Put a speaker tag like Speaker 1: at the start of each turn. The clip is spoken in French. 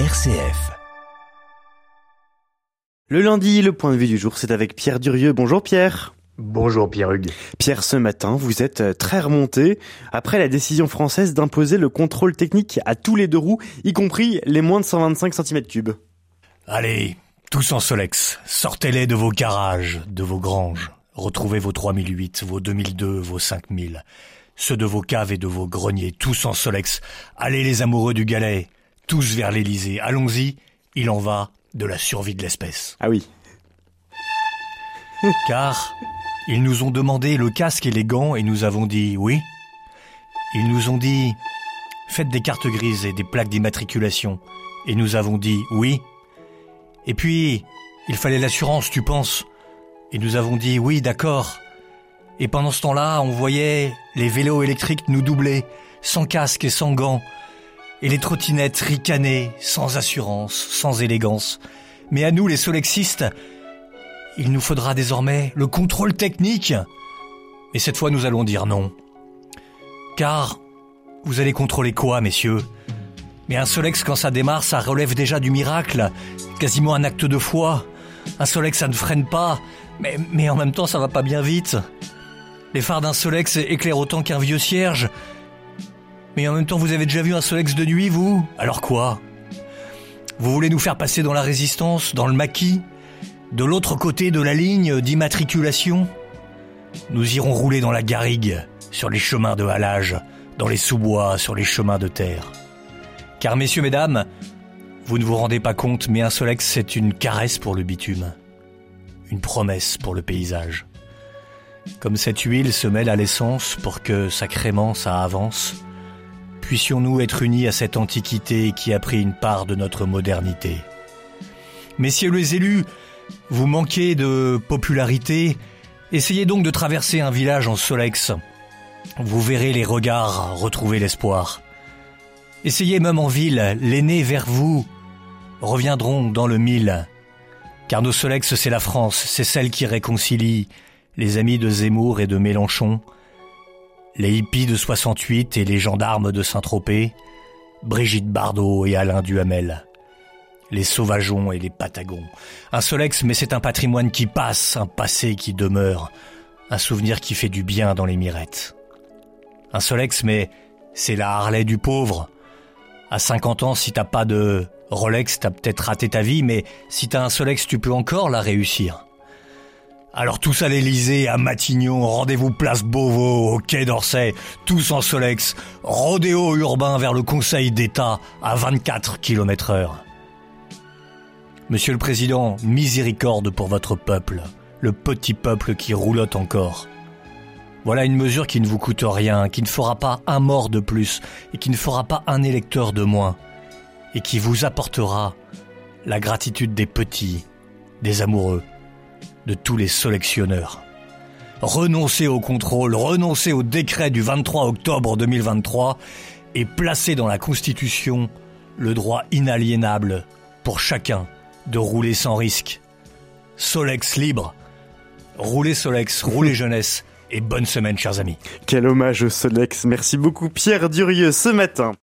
Speaker 1: RCF.
Speaker 2: Le lundi, le point de vue du jour, c'est avec Pierre Durieux. Bonjour Pierre.
Speaker 3: Bonjour Pierre Hugues.
Speaker 2: Pierre, ce matin, vous êtes euh, très remonté après la décision française d'imposer le contrôle technique à tous les deux roues, y compris les moins de 125 cm3.
Speaker 4: Allez, tous en Solex, sortez-les de vos garages, de vos granges. Retrouvez vos 3008, vos 2002, vos 5000. Ceux de vos caves et de vos greniers, tous en Solex. Allez les amoureux du galet, tous vers l'Elysée. Allons-y, il en va de la survie de l'espèce.
Speaker 2: Ah oui.
Speaker 4: Car ils nous ont demandé le casque et les gants et nous avons dit oui. Ils nous ont dit faites des cartes grises et des plaques d'immatriculation et nous avons dit oui. Et puis, il fallait l'assurance, tu penses? Et nous avons dit oui, d'accord. Et pendant ce temps-là, on voyait les vélos électriques nous doubler, sans casque et sans gants, et les trottinettes ricaner, sans assurance, sans élégance. Mais à nous, les solexistes, il nous faudra désormais le contrôle technique. Et cette fois, nous allons dire non. Car vous allez contrôler quoi, messieurs? Mais un Solex, quand ça démarre, ça relève déjà du miracle, quasiment un acte de foi. Un Solex, ça ne freine pas, mais, mais en même temps, ça va pas bien vite. Les phares d'un Solex éclairent autant qu'un vieux cierge. Mais en même temps, vous avez déjà vu un Solex de nuit, vous? Alors quoi? Vous voulez nous faire passer dans la résistance, dans le maquis De l'autre côté de la ligne d'immatriculation? Nous irons rouler dans la garrigue, sur les chemins de halage, dans les sous-bois, sur les chemins de terre. Car messieurs, mesdames, vous ne vous rendez pas compte, mais un Solex, c'est une caresse pour le bitume. Une promesse pour le paysage. Comme cette huile se mêle à l'essence pour que sacrément ça avance, puissions-nous être unis à cette antiquité qui a pris une part de notre modernité? Messieurs les élus, vous manquez de popularité, essayez donc de traverser un village en Solex. Vous verrez les regards retrouver l'espoir. Essayez même en ville, l'aîné vers vous reviendront dans le mille. Car nos Solex, c'est la France, c'est celle qui réconcilie les amis de Zemmour et de Mélenchon, les hippies de 68 et les gendarmes de Saint-Tropez, Brigitte Bardot et Alain Duhamel, les sauvageons et les patagons. Un Solex, mais c'est un patrimoine qui passe, un passé qui demeure, un souvenir qui fait du bien dans les mirettes. Un Solex, mais c'est la Harley du pauvre. À 50 ans, si t'as pas de Rolex, t'as peut-être raté ta vie, mais si t'as un Solex, tu peux encore la réussir. Alors tous à l'Elysée, à Matignon, rendez-vous place Beauvau, au Quai d'Orsay, tous en Solex, rodéo urbain vers le Conseil d'État à 24 km heure. Monsieur le Président, miséricorde pour votre peuple, le petit peuple qui roulotte encore. Voilà une mesure qui ne vous coûte rien, qui ne fera pas un mort de plus et qui ne fera pas un électeur de moins, et qui vous apportera la gratitude des petits, des amoureux, de tous les sélectionneurs. Renoncez au contrôle, renoncez au décret du 23 octobre 2023 et placez dans la Constitution le droit inaliénable pour chacun de rouler sans risque. Solex libre. Roulez Solex, roulez jeunesse et bonne semaine chers amis.
Speaker 2: Quel hommage au Solex. Merci beaucoup Pierre Durieux ce matin.